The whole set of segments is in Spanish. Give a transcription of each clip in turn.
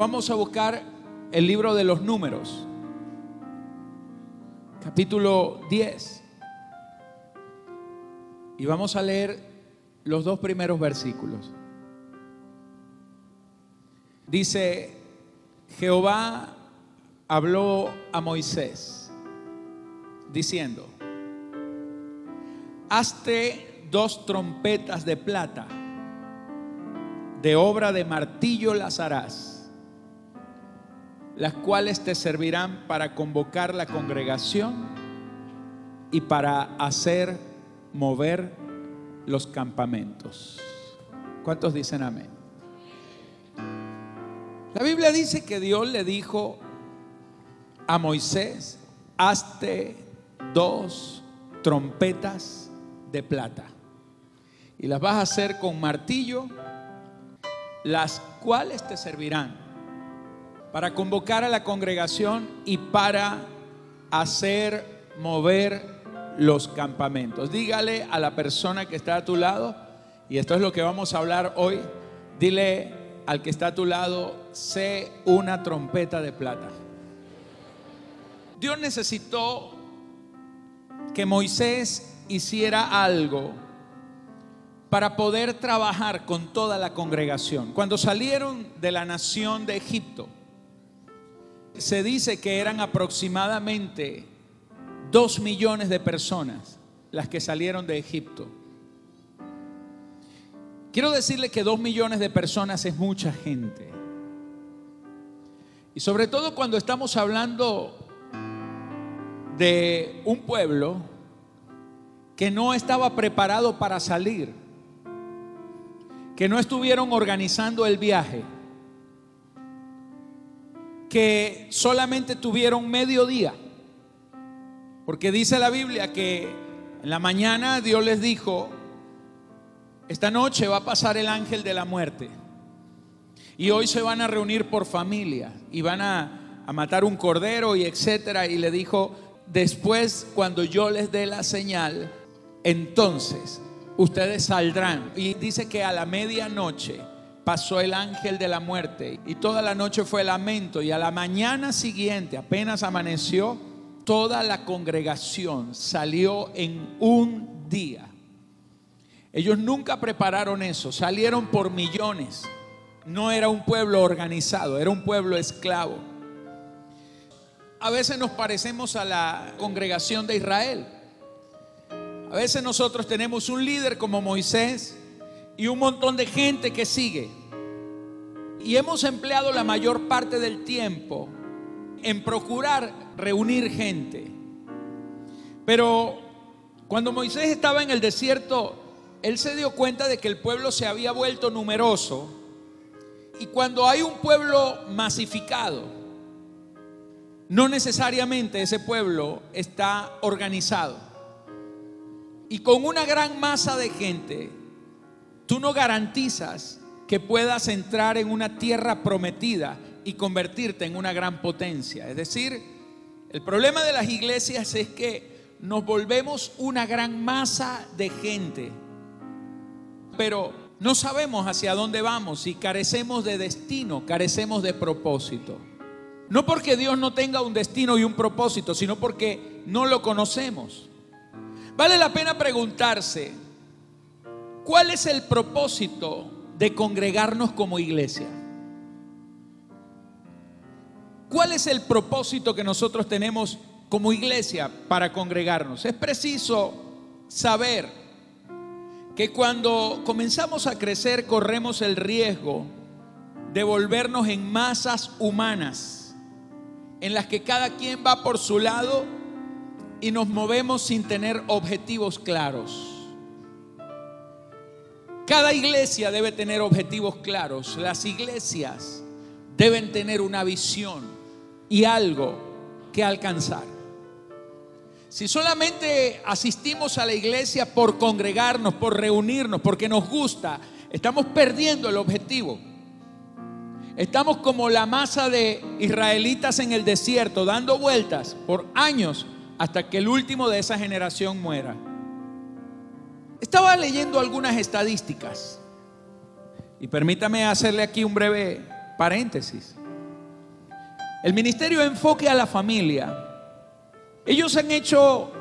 Vamos a buscar el libro de los números, capítulo 10. Y vamos a leer los dos primeros versículos. Dice, Jehová habló a Moisés diciendo, hazte dos trompetas de plata, de obra de martillo las harás las cuales te servirán para convocar la congregación y para hacer mover los campamentos. ¿Cuántos dicen amén? La Biblia dice que Dios le dijo a Moisés, hazte dos trompetas de plata y las vas a hacer con martillo, las cuales te servirán para convocar a la congregación y para hacer mover los campamentos. Dígale a la persona que está a tu lado, y esto es lo que vamos a hablar hoy, dile al que está a tu lado, sé una trompeta de plata. Dios necesitó que Moisés hiciera algo para poder trabajar con toda la congregación. Cuando salieron de la nación de Egipto, se dice que eran aproximadamente dos millones de personas las que salieron de Egipto. Quiero decirle que dos millones de personas es mucha gente. Y sobre todo cuando estamos hablando de un pueblo que no estaba preparado para salir, que no estuvieron organizando el viaje que solamente tuvieron medio día. Porque dice la Biblia que en la mañana Dios les dijo, esta noche va a pasar el ángel de la muerte. Y hoy se van a reunir por familia y van a, a matar un cordero y etcétera. Y le dijo, después cuando yo les dé la señal, entonces ustedes saldrán. Y dice que a la medianoche pasó el ángel de la muerte y toda la noche fue lamento y a la mañana siguiente, apenas amaneció, toda la congregación salió en un día. Ellos nunca prepararon eso, salieron por millones. No era un pueblo organizado, era un pueblo esclavo. A veces nos parecemos a la congregación de Israel. A veces nosotros tenemos un líder como Moisés y un montón de gente que sigue. Y hemos empleado la mayor parte del tiempo en procurar reunir gente. Pero cuando Moisés estaba en el desierto, él se dio cuenta de que el pueblo se había vuelto numeroso. Y cuando hay un pueblo masificado, no necesariamente ese pueblo está organizado. Y con una gran masa de gente, tú no garantizas que puedas entrar en una tierra prometida y convertirte en una gran potencia. Es decir, el problema de las iglesias es que nos volvemos una gran masa de gente, pero no sabemos hacia dónde vamos y carecemos de destino, carecemos de propósito. No porque Dios no tenga un destino y un propósito, sino porque no lo conocemos. Vale la pena preguntarse, ¿Cuál es el propósito de congregarnos como iglesia? ¿Cuál es el propósito que nosotros tenemos como iglesia para congregarnos? Es preciso saber que cuando comenzamos a crecer corremos el riesgo de volvernos en masas humanas, en las que cada quien va por su lado y nos movemos sin tener objetivos claros. Cada iglesia debe tener objetivos claros. Las iglesias deben tener una visión y algo que alcanzar. Si solamente asistimos a la iglesia por congregarnos, por reunirnos, porque nos gusta, estamos perdiendo el objetivo. Estamos como la masa de israelitas en el desierto, dando vueltas por años hasta que el último de esa generación muera. Estaba leyendo algunas estadísticas y permítame hacerle aquí un breve paréntesis. El ministerio enfoque a la familia. Ellos han hecho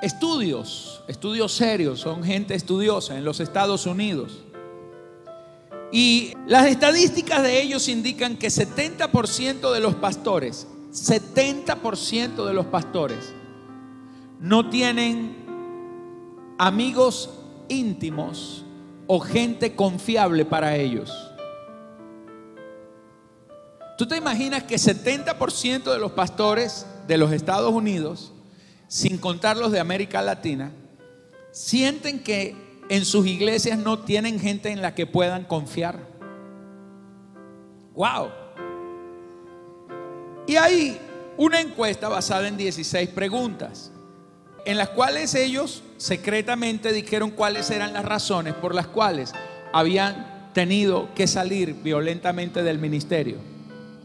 estudios, estudios serios, son gente estudiosa en los Estados Unidos. Y las estadísticas de ellos indican que 70% de los pastores, 70% de los pastores no tienen amigos íntimos o gente confiable para ellos. ¿Tú te imaginas que 70% de los pastores de los Estados Unidos, sin contar los de América Latina, sienten que en sus iglesias no tienen gente en la que puedan confiar? ¡Wow! Y hay una encuesta basada en 16 preguntas, en las cuales ellos secretamente dijeron cuáles eran las razones por las cuales habían tenido que salir violentamente del ministerio.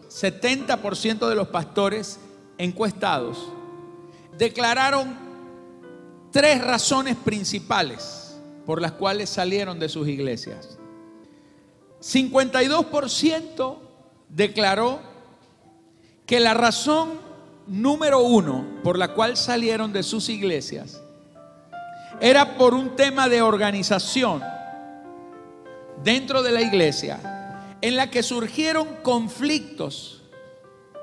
70% de los pastores encuestados declararon tres razones principales por las cuales salieron de sus iglesias. 52% declaró que la razón número uno por la cual salieron de sus iglesias era por un tema de organización dentro de la iglesia en la que surgieron conflictos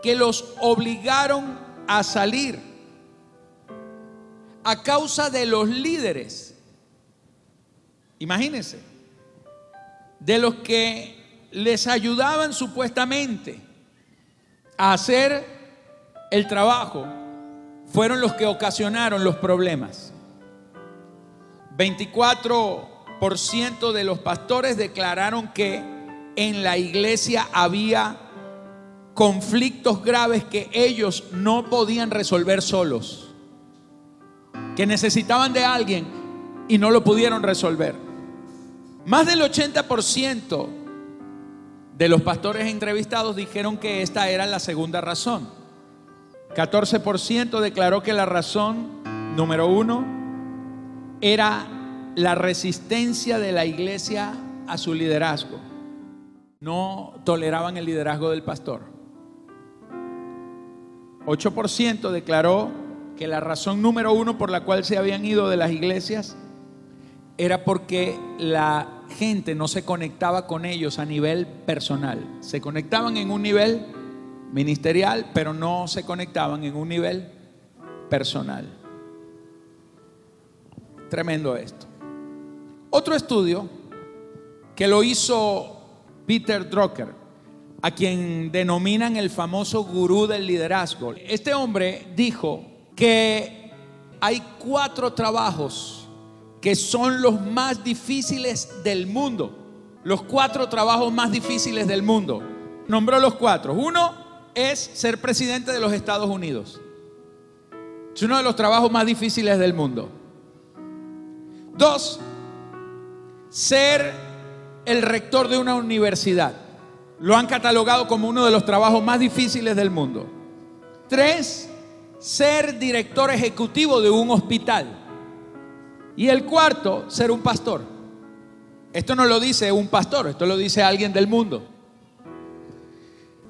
que los obligaron a salir a causa de los líderes. Imagínense, de los que les ayudaban supuestamente a hacer el trabajo, fueron los que ocasionaron los problemas. 24% de los pastores declararon que en la iglesia había conflictos graves que ellos no podían resolver solos, que necesitaban de alguien y no lo pudieron resolver. Más del 80% de los pastores entrevistados dijeron que esta era la segunda razón. 14% declaró que la razón número uno era la resistencia de la iglesia a su liderazgo no toleraban el liderazgo del pastor. 8% declaró que la razón número uno por la cual se habían ido de las iglesias era porque la gente no se conectaba con ellos a nivel personal. Se conectaban en un nivel ministerial, pero no se conectaban en un nivel personal. Tremendo esto. Otro estudio que lo hizo Peter Drucker, a quien denominan el famoso gurú del liderazgo. Este hombre dijo que hay cuatro trabajos que son los más difíciles del mundo. Los cuatro trabajos más difíciles del mundo. Nombró los cuatro. Uno es ser presidente de los Estados Unidos. Es uno de los trabajos más difíciles del mundo. Dos, ser el rector de una universidad. Lo han catalogado como uno de los trabajos más difíciles del mundo. Tres, ser director ejecutivo de un hospital. Y el cuarto, ser un pastor. Esto no lo dice un pastor, esto lo dice alguien del mundo.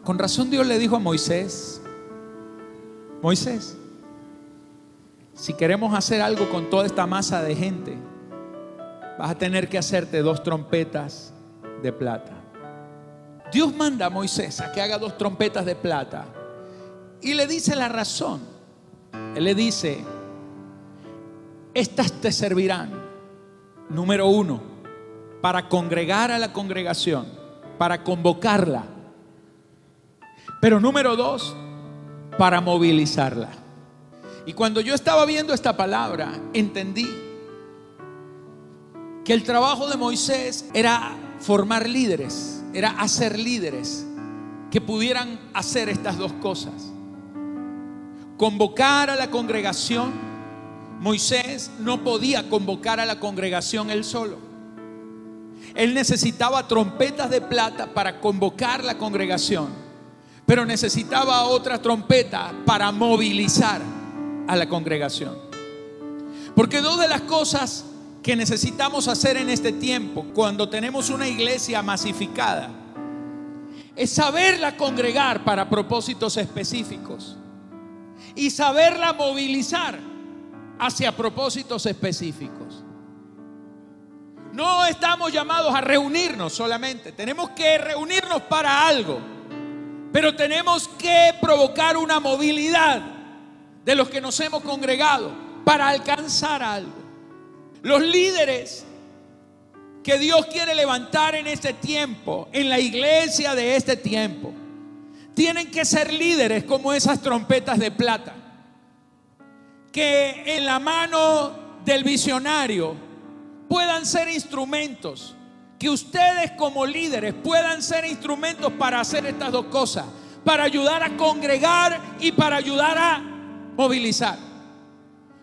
Con razón Dios le dijo a Moisés, Moisés, si queremos hacer algo con toda esta masa de gente, vas a tener que hacerte dos trompetas de plata. Dios manda a Moisés a que haga dos trompetas de plata y le dice la razón. Él le dice, estas te servirán, número uno, para congregar a la congregación, para convocarla. Pero número dos, para movilizarla. Y cuando yo estaba viendo esta palabra, entendí que el trabajo de Moisés era formar líderes, era hacer líderes que pudieran hacer estas dos cosas. Convocar a la congregación. Moisés no podía convocar a la congregación él solo. Él necesitaba trompetas de plata para convocar la congregación, pero necesitaba otra trompeta para movilizar a la congregación. Porque dos de las cosas que necesitamos hacer en este tiempo, cuando tenemos una iglesia masificada, es saberla congregar para propósitos específicos y saberla movilizar hacia propósitos específicos. No estamos llamados a reunirnos solamente, tenemos que reunirnos para algo, pero tenemos que provocar una movilidad de los que nos hemos congregado para alcanzar algo. Los líderes que Dios quiere levantar en este tiempo, en la iglesia de este tiempo, tienen que ser líderes como esas trompetas de plata, que en la mano del visionario puedan ser instrumentos, que ustedes como líderes puedan ser instrumentos para hacer estas dos cosas, para ayudar a congregar y para ayudar a movilizar.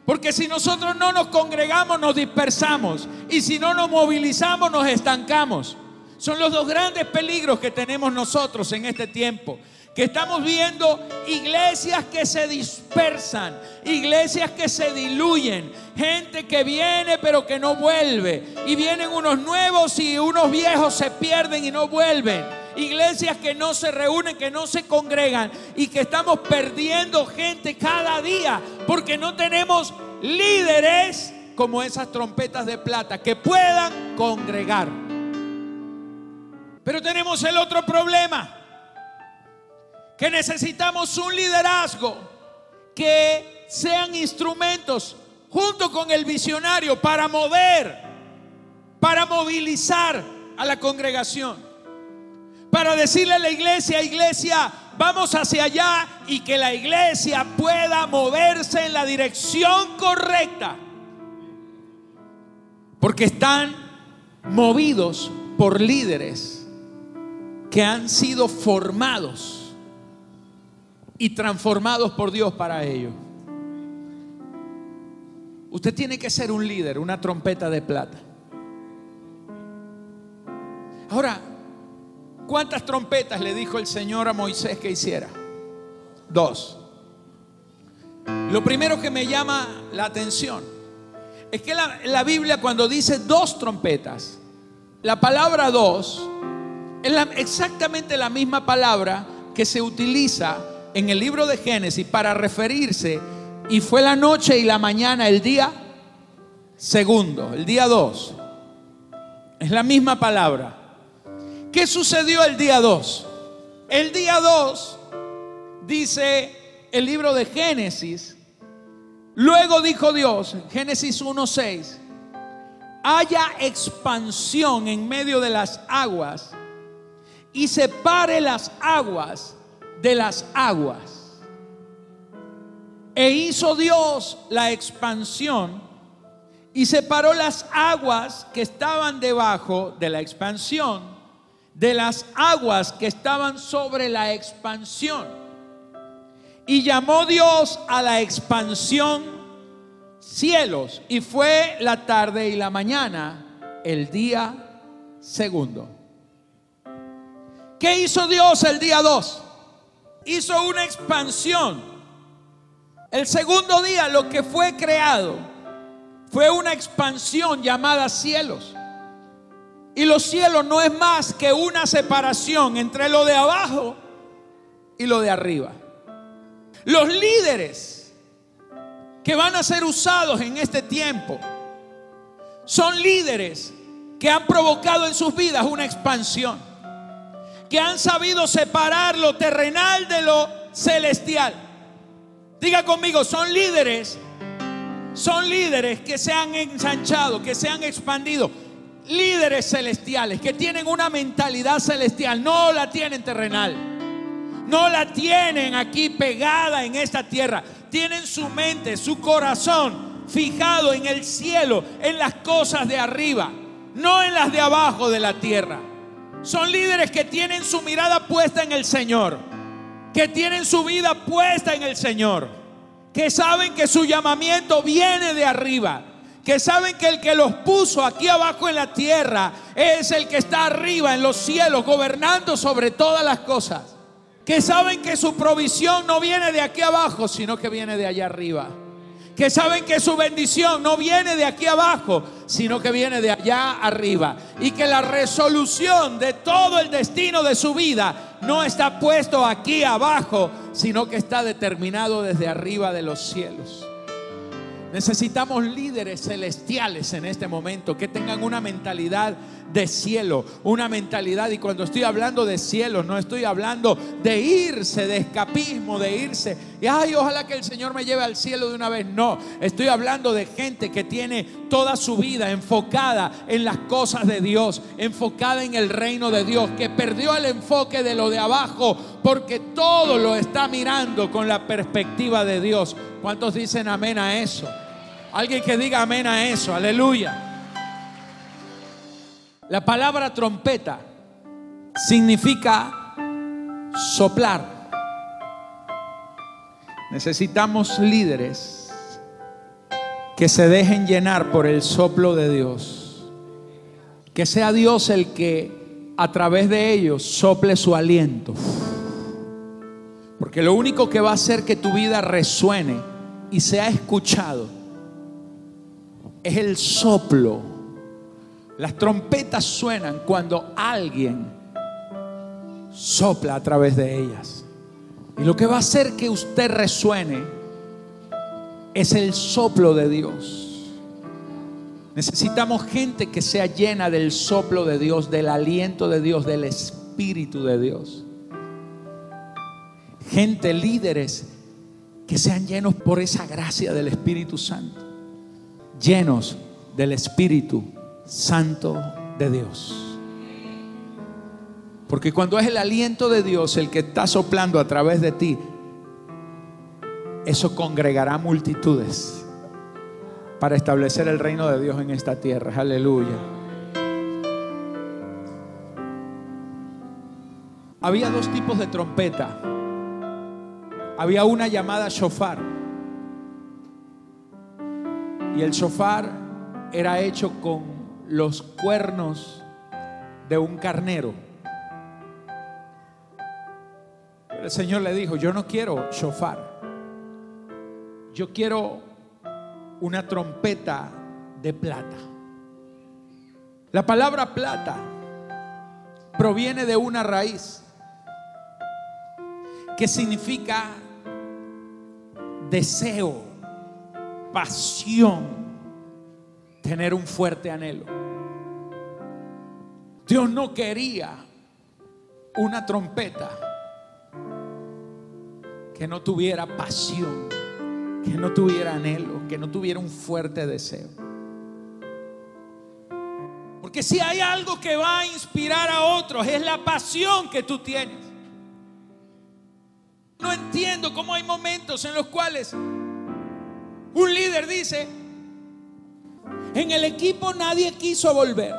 Porque si nosotros no nos congregamos, nos dispersamos. Y si no nos movilizamos, nos estancamos. Son los dos grandes peligros que tenemos nosotros en este tiempo que estamos viendo iglesias que se dispersan, iglesias que se diluyen, gente que viene pero que no vuelve, y vienen unos nuevos y unos viejos se pierden y no vuelven. Iglesias que no se reúnen, que no se congregan y que estamos perdiendo gente cada día porque no tenemos líderes como esas trompetas de plata que puedan congregar. Pero tenemos el otro problema que necesitamos un liderazgo que sean instrumentos junto con el visionario para mover, para movilizar a la congregación, para decirle a la iglesia, iglesia, vamos hacia allá y que la iglesia pueda moverse en la dirección correcta, porque están movidos por líderes que han sido formados y transformados por Dios para ello. Usted tiene que ser un líder, una trompeta de plata. Ahora, ¿cuántas trompetas le dijo el Señor a Moisés que hiciera? Dos. Lo primero que me llama la atención es que la, Biblia cuando dice dos trompetas, la palabra dos es exactamente la misma palabra que se utiliza en el libro de Génesis para referirse, y fue la noche y la mañana el día segundo, el día dos. Es la misma palabra. ¿Qué sucedió el día dos? El día dos, dice el libro de Génesis, luego dijo Dios, Génesis 1.6, haya expansión en medio de las aguas y separe las aguas de las aguas. E hizo Dios la expansión y separó las aguas que estaban debajo de la expansión de las aguas que estaban sobre la expansión. Y llamó Dios a la expansión cielos. Y fue la tarde y la mañana el día segundo. ¿Qué hizo Dios el día 2? hizo una expansión. El segundo día lo que fue creado fue una expansión llamada cielos. Y los cielos no es más que una separación entre lo de abajo y lo de arriba. Los líderes que van a ser usados en este tiempo son líderes que han provocado en sus vidas una expansión que han sabido separar lo terrenal de lo celestial. Diga conmigo, son líderes, son líderes que se han ensanchado, que se han expandido. Líderes celestiales que tienen una mentalidad celestial, no la tienen terrenal. No la tienen aquí pegada en esta tierra. Tienen su mente, su corazón fijado en el cielo, en las cosas de arriba, no en las de abajo de la tierra. Son líderes que tienen su mirada puesta en el Señor, que tienen su vida puesta en el Señor, que saben que su llamamiento viene de arriba, que saben que el que los puso aquí abajo en la tierra es el que está arriba en los cielos, gobernando sobre todas las cosas, que saben que su provisión no viene de aquí abajo, sino que viene de allá arriba que saben que su bendición no viene de aquí abajo, sino que viene de allá arriba. Y que la resolución de todo el destino de su vida no está puesto aquí abajo, sino que está determinado desde arriba de los cielos. Necesitamos líderes celestiales en este momento que tengan una mentalidad de cielo, una mentalidad, y cuando estoy hablando de cielo, no estoy hablando de irse, de escapismo, de irse, y ay, ojalá que el Señor me lleve al cielo de una vez, no, estoy hablando de gente que tiene toda su vida enfocada en las cosas de Dios, enfocada en el reino de Dios, que perdió el enfoque de lo de abajo, porque todo lo está mirando con la perspectiva de Dios. ¿Cuántos dicen amén a eso? Alguien que diga amén a eso, aleluya. La palabra trompeta significa soplar. Necesitamos líderes que se dejen llenar por el soplo de Dios. Que sea Dios el que a través de ellos sople su aliento. Porque lo único que va a hacer que tu vida resuene y sea escuchado es el soplo. Las trompetas suenan cuando alguien sopla a través de ellas. Y lo que va a hacer que usted resuene es el soplo de Dios. Necesitamos gente que sea llena del soplo de Dios, del aliento de Dios, del Espíritu de Dios. Gente, líderes, que sean llenos por esa gracia del Espíritu Santo llenos del Espíritu Santo de Dios. Porque cuando es el aliento de Dios el que está soplando a través de ti, eso congregará multitudes para establecer el reino de Dios en esta tierra. Aleluya. Había dos tipos de trompeta. Había una llamada shofar y el shofar era hecho con los cuernos de un carnero. el Señor le dijo, yo no quiero shofar. Yo quiero una trompeta de plata. La palabra plata proviene de una raíz que significa deseo pasión tener un fuerte anhelo. Dios no quería una trompeta que no tuviera pasión, que no tuviera anhelo, que no tuviera un fuerte deseo. Porque si hay algo que va a inspirar a otros, es la pasión que tú tienes. No entiendo cómo hay momentos en los cuales un líder dice, en el equipo nadie quiso volver.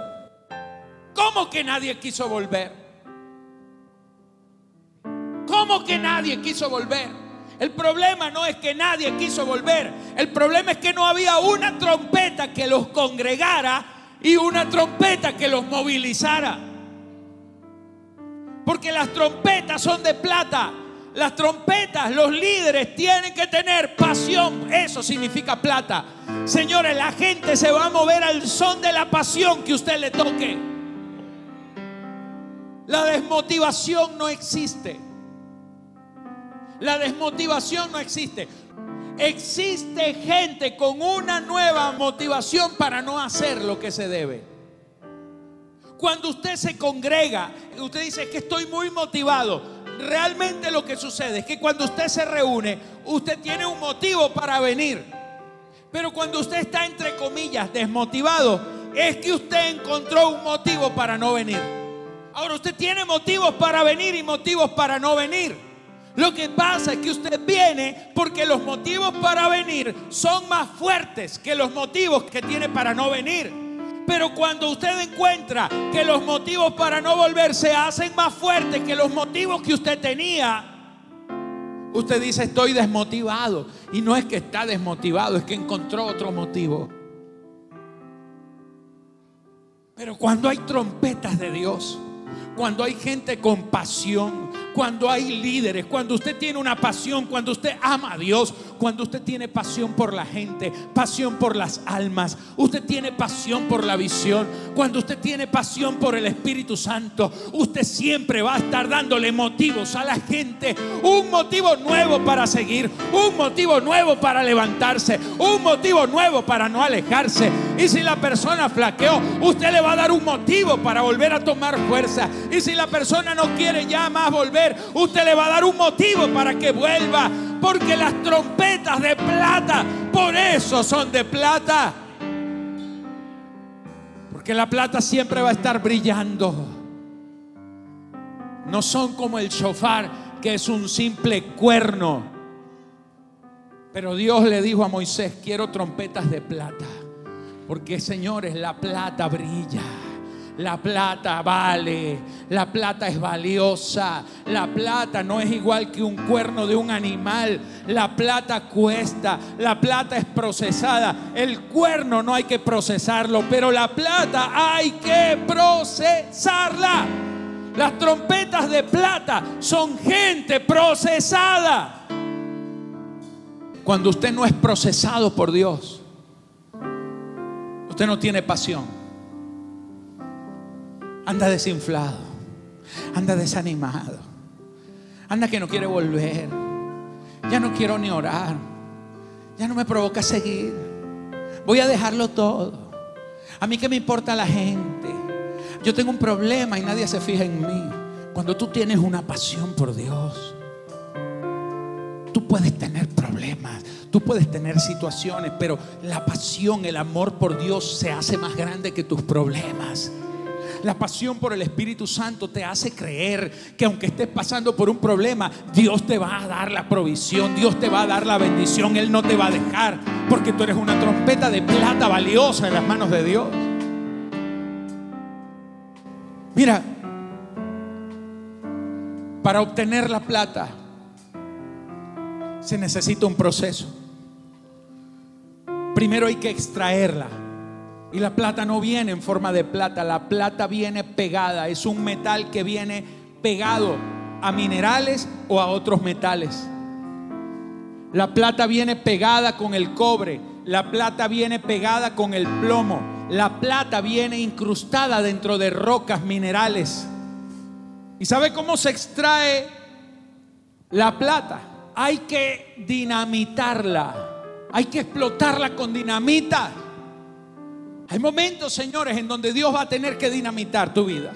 ¿Cómo que nadie quiso volver? ¿Cómo que nadie quiso volver? El problema no es que nadie quiso volver. El problema es que no había una trompeta que los congregara y una trompeta que los movilizara. Porque las trompetas son de plata las trompetas, los líderes tienen que tener pasión. Eso significa plata. Señores, la gente se va a mover al son de la pasión que usted le toque. La desmotivación no existe. La desmotivación no existe. Existe gente con una nueva motivación para no hacer lo que se debe. Cuando usted se congrega, usted dice que estoy muy motivado realmente lo que sucede es que cuando usted se reúne, usted tiene un motivo para venir. Pero cuando usted está, entre comillas, desmotivado, es que usted encontró un motivo para no venir. Ahora usted tiene motivos para venir y motivos para no venir. Lo que pasa es que usted viene porque los motivos para venir son más fuertes que los motivos que tiene para no venir. Pero cuando usted encuentra que los motivos para no volver se hacen más fuertes que los motivos que usted tenía, usted dice estoy desmotivado. Y no es que está desmotivado, es que encontró otro motivo. Pero cuando hay trompetas de Dios, cuando hay gente con pasión, cuando hay líderes, cuando usted tiene una pasión, cuando usted ama a Dios, cuando usted tiene pasión por la gente, pasión por las almas, usted tiene pasión por la visión, cuando usted tiene pasión por el Espíritu Santo, usted siempre va a estar dándole motivos a la gente, un motivo nuevo para seguir, un motivo nuevo para levantarse, un motivo nuevo para no alejarse. Y si la persona flaqueó, usted le va a dar un motivo para volver a tomar fuerza. Y si la persona no quiere ya más volver, usted le va a dar un motivo para que vuelva. Porque las trompetas de plata, por eso son de plata. Porque la plata siempre va a estar brillando. No son como el shofar, que es un simple cuerno. Pero Dios le dijo a Moisés, quiero trompetas de plata. Porque señores, la plata brilla. La plata vale, la plata es valiosa, la plata no es igual que un cuerno de un animal, la plata cuesta, la plata es procesada, el cuerno no hay que procesarlo, pero la plata hay que procesarla. Las trompetas de plata son gente procesada. Cuando usted no es procesado por Dios, usted no tiene pasión anda desinflado, anda desanimado, anda que no quiere volver, ya no quiero ni orar, ya no me provoca seguir, voy a dejarlo todo. A mí que me importa la gente, yo tengo un problema y nadie se fija en mí. Cuando tú tienes una pasión por Dios, tú puedes tener problemas, tú puedes tener situaciones, pero la pasión, el amor por Dios se hace más grande que tus problemas. La pasión por el Espíritu Santo te hace creer que aunque estés pasando por un problema, Dios te va a dar la provisión, Dios te va a dar la bendición, Él no te va a dejar, porque tú eres una trompeta de plata valiosa en las manos de Dios. Mira, para obtener la plata se necesita un proceso. Primero hay que extraerla. Y la plata no viene en forma de plata, la plata viene pegada, es un metal que viene pegado a minerales o a otros metales. La plata viene pegada con el cobre, la plata viene pegada con el plomo, la plata viene incrustada dentro de rocas minerales. ¿Y sabe cómo se extrae la plata? Hay que dinamitarla, hay que explotarla con dinamita. Hay momentos, señores, en donde Dios va a tener que dinamitar tu vida.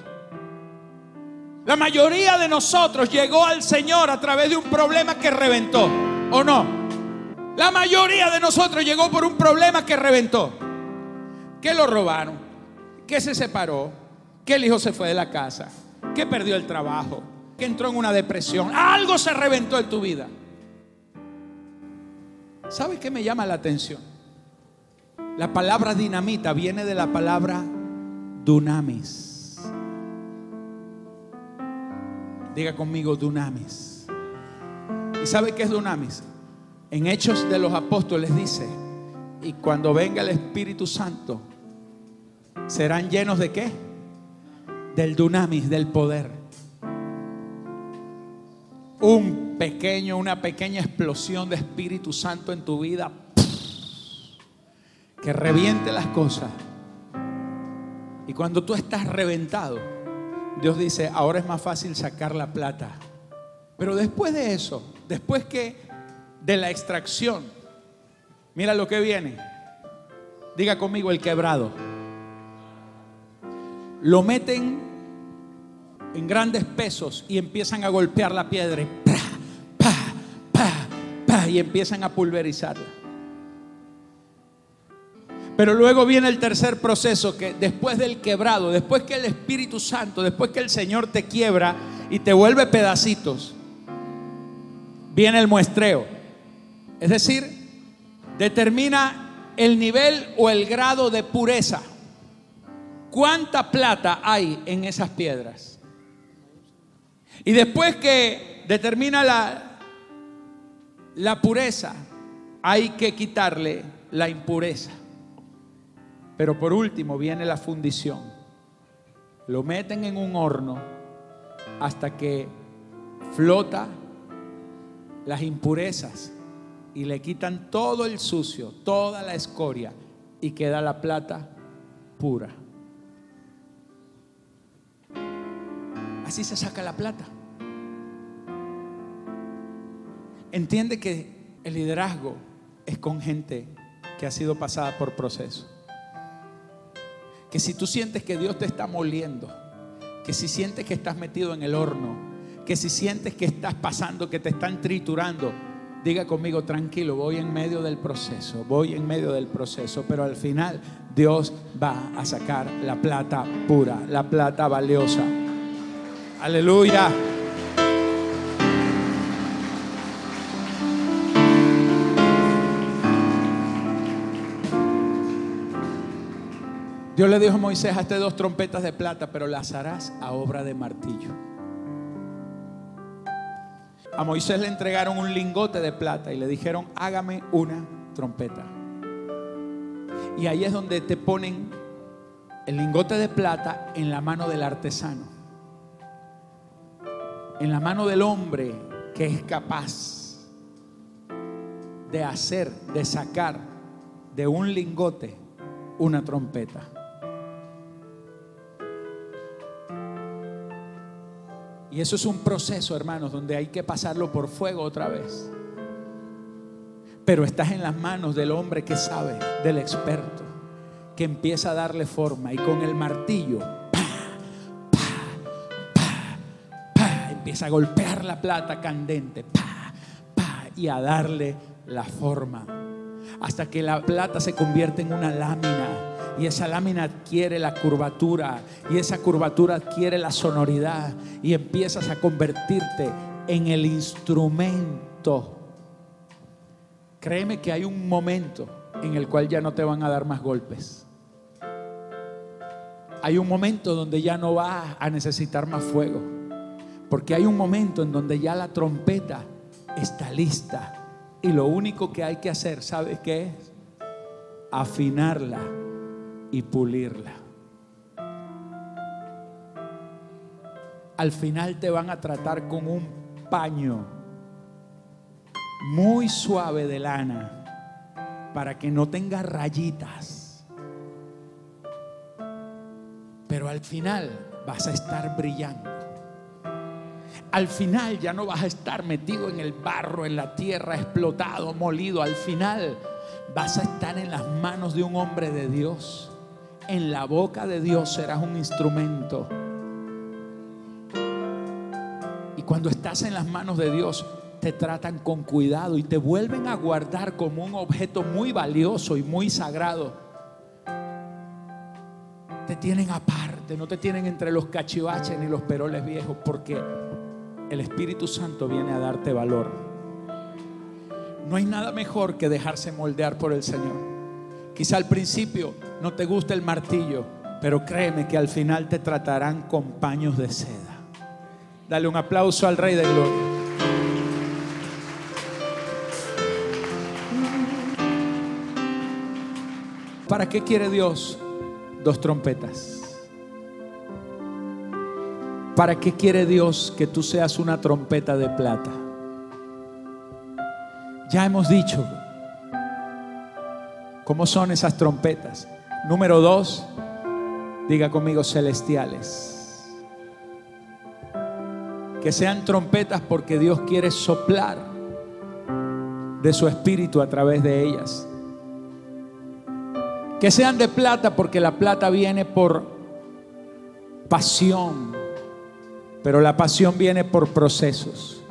La mayoría de nosotros llegó al Señor a través de un problema que reventó, ¿o no? La mayoría de nosotros llegó por un problema que reventó. Que lo robaron, que se separó, que el hijo se fue de la casa, que perdió el trabajo, que entró en una depresión. Algo se reventó en tu vida. ¿Sabe qué me llama la atención? La palabra dinamita viene de la palabra dunamis. Diga conmigo dunamis. ¿Y sabe qué es dunamis? En Hechos de los Apóstoles dice, y cuando venga el Espíritu Santo, serán llenos de qué? Del dunamis, del poder. Un pequeño, una pequeña explosión de Espíritu Santo en tu vida que reviente las cosas. Y cuando tú estás reventado, Dios dice, ahora es más fácil sacar la plata. Pero después de eso, después que de la extracción, mira lo que viene. Diga conmigo el quebrado. Lo meten en grandes pesos y empiezan a golpear la piedra. Y, pa, pa, pa, y empiezan a pulverizarla. Pero luego viene el tercer proceso que después del quebrado, después que el Espíritu Santo, después que el Señor te quiebra y te vuelve pedacitos, viene el muestreo. Es decir, determina el nivel o el grado de pureza. ¿Cuánta plata hay en esas piedras? Y después que determina la, la pureza, hay que quitarle la impureza. Pero por último viene la fundición. Lo meten en un horno hasta que flota las impurezas y le quitan todo el sucio, toda la escoria y queda la plata pura. Así se saca la plata. Entiende que el liderazgo es con gente que ha sido pasada por proceso. Que si tú sientes que Dios te está moliendo, que si sientes que estás metido en el horno, que si sientes que estás pasando, que te están triturando, diga conmigo, tranquilo, voy en medio del proceso, voy en medio del proceso, pero al final Dios va a sacar la plata pura, la plata valiosa. Aleluya. Dios le dijo a Moisés, hazte dos trompetas de plata, pero las harás a obra de martillo. A Moisés le entregaron un lingote de plata y le dijeron, hágame una trompeta. Y ahí es donde te ponen el lingote de plata en la mano del artesano. En la mano del hombre que es capaz de hacer, de sacar de un lingote una trompeta. Y eso es un proceso, hermanos, donde hay que pasarlo por fuego otra vez. Pero estás en las manos del hombre que sabe, del experto, que empieza a darle forma y con el martillo, empieza a golpear la plata candente, y a darle la forma. Hasta que la plata se convierte en una lámina y esa lámina adquiere la curvatura y esa curvatura adquiere la sonoridad y empiezas a convertirte en el instrumento. Créeme que hay un momento en el cual ya no te van a dar más golpes. Hay un momento donde ya no vas a necesitar más fuego. Porque hay un momento en donde ya la trompeta está lista. Y lo único que hay que hacer, ¿sabes qué es? Afinarla y pulirla. Al final te van a tratar con un paño muy suave de lana para que no tenga rayitas. Pero al final vas a estar brillando. Al final ya no vas a estar metido en el barro, en la tierra, explotado, molido. Al final vas a estar en las manos de un hombre de Dios en la boca de Dios serás un instrumento. Y cuando estás en las manos de Dios, te tratan con cuidado y te vuelven a guardar como un objeto muy valioso y muy sagrado. Te tienen aparte, no te tienen entre los cachivaches ni los peroles viejos, porque el Espíritu Santo viene a darte valor. No hay nada mejor que dejarse moldear por el Señor. Quizá al principio no te gusta el martillo, pero créeme que al final te tratarán con paños de seda. Dale un aplauso al Rey de Gloria. ¿Para qué quiere Dios dos trompetas? ¿Para qué quiere Dios que tú seas una trompeta de plata? Ya hemos dicho ¿Cómo son esas trompetas? Número dos, diga conmigo celestiales. Que sean trompetas porque Dios quiere soplar de su espíritu a través de ellas. Que sean de plata porque la plata viene por pasión, pero la pasión viene por procesos.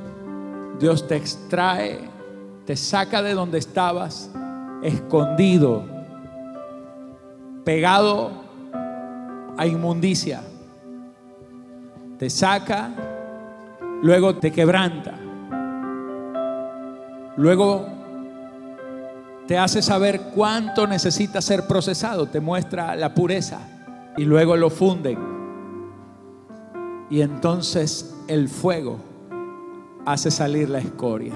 Dios te extrae, te saca de donde estabas escondido, pegado a inmundicia. Te saca, luego te quebranta, luego te hace saber cuánto necesita ser procesado, te muestra la pureza y luego lo funden. Y entonces el fuego hace salir la escoria.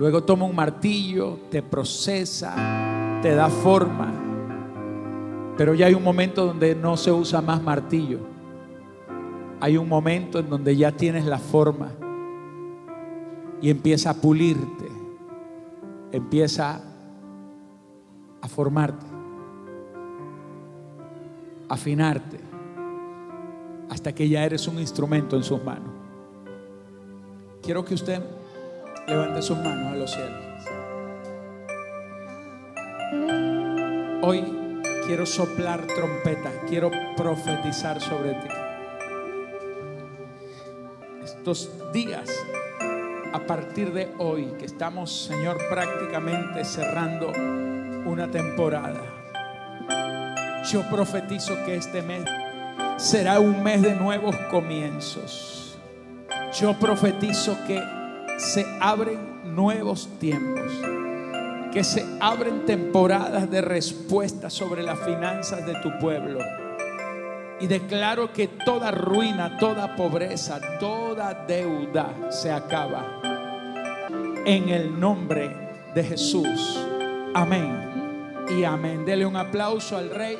Luego toma un martillo, te procesa, te da forma. Pero ya hay un momento donde no se usa más martillo. hay un momento en donde ya tienes la forma y empieza a pulirte, empieza a formarte, afinarte, hasta que ya eres un instrumento en sus manos. Quiero que usted levante sus manos a los cielos. Hoy quiero soplar trompeta, quiero profetizar sobre ti. Estos días, a partir de hoy, que estamos, Señor, prácticamente cerrando una temporada, yo profetizo que este mes será un mes de nuevos comienzos. Yo profetizo que se abren nuevos tiempos que se abren temporadas de respuesta sobre las finanzas de tu pueblo. Y declaro que toda ruina, toda pobreza, toda deuda se acaba. En el nombre de Jesús. Amén. Y amén. Dele un aplauso al Rey.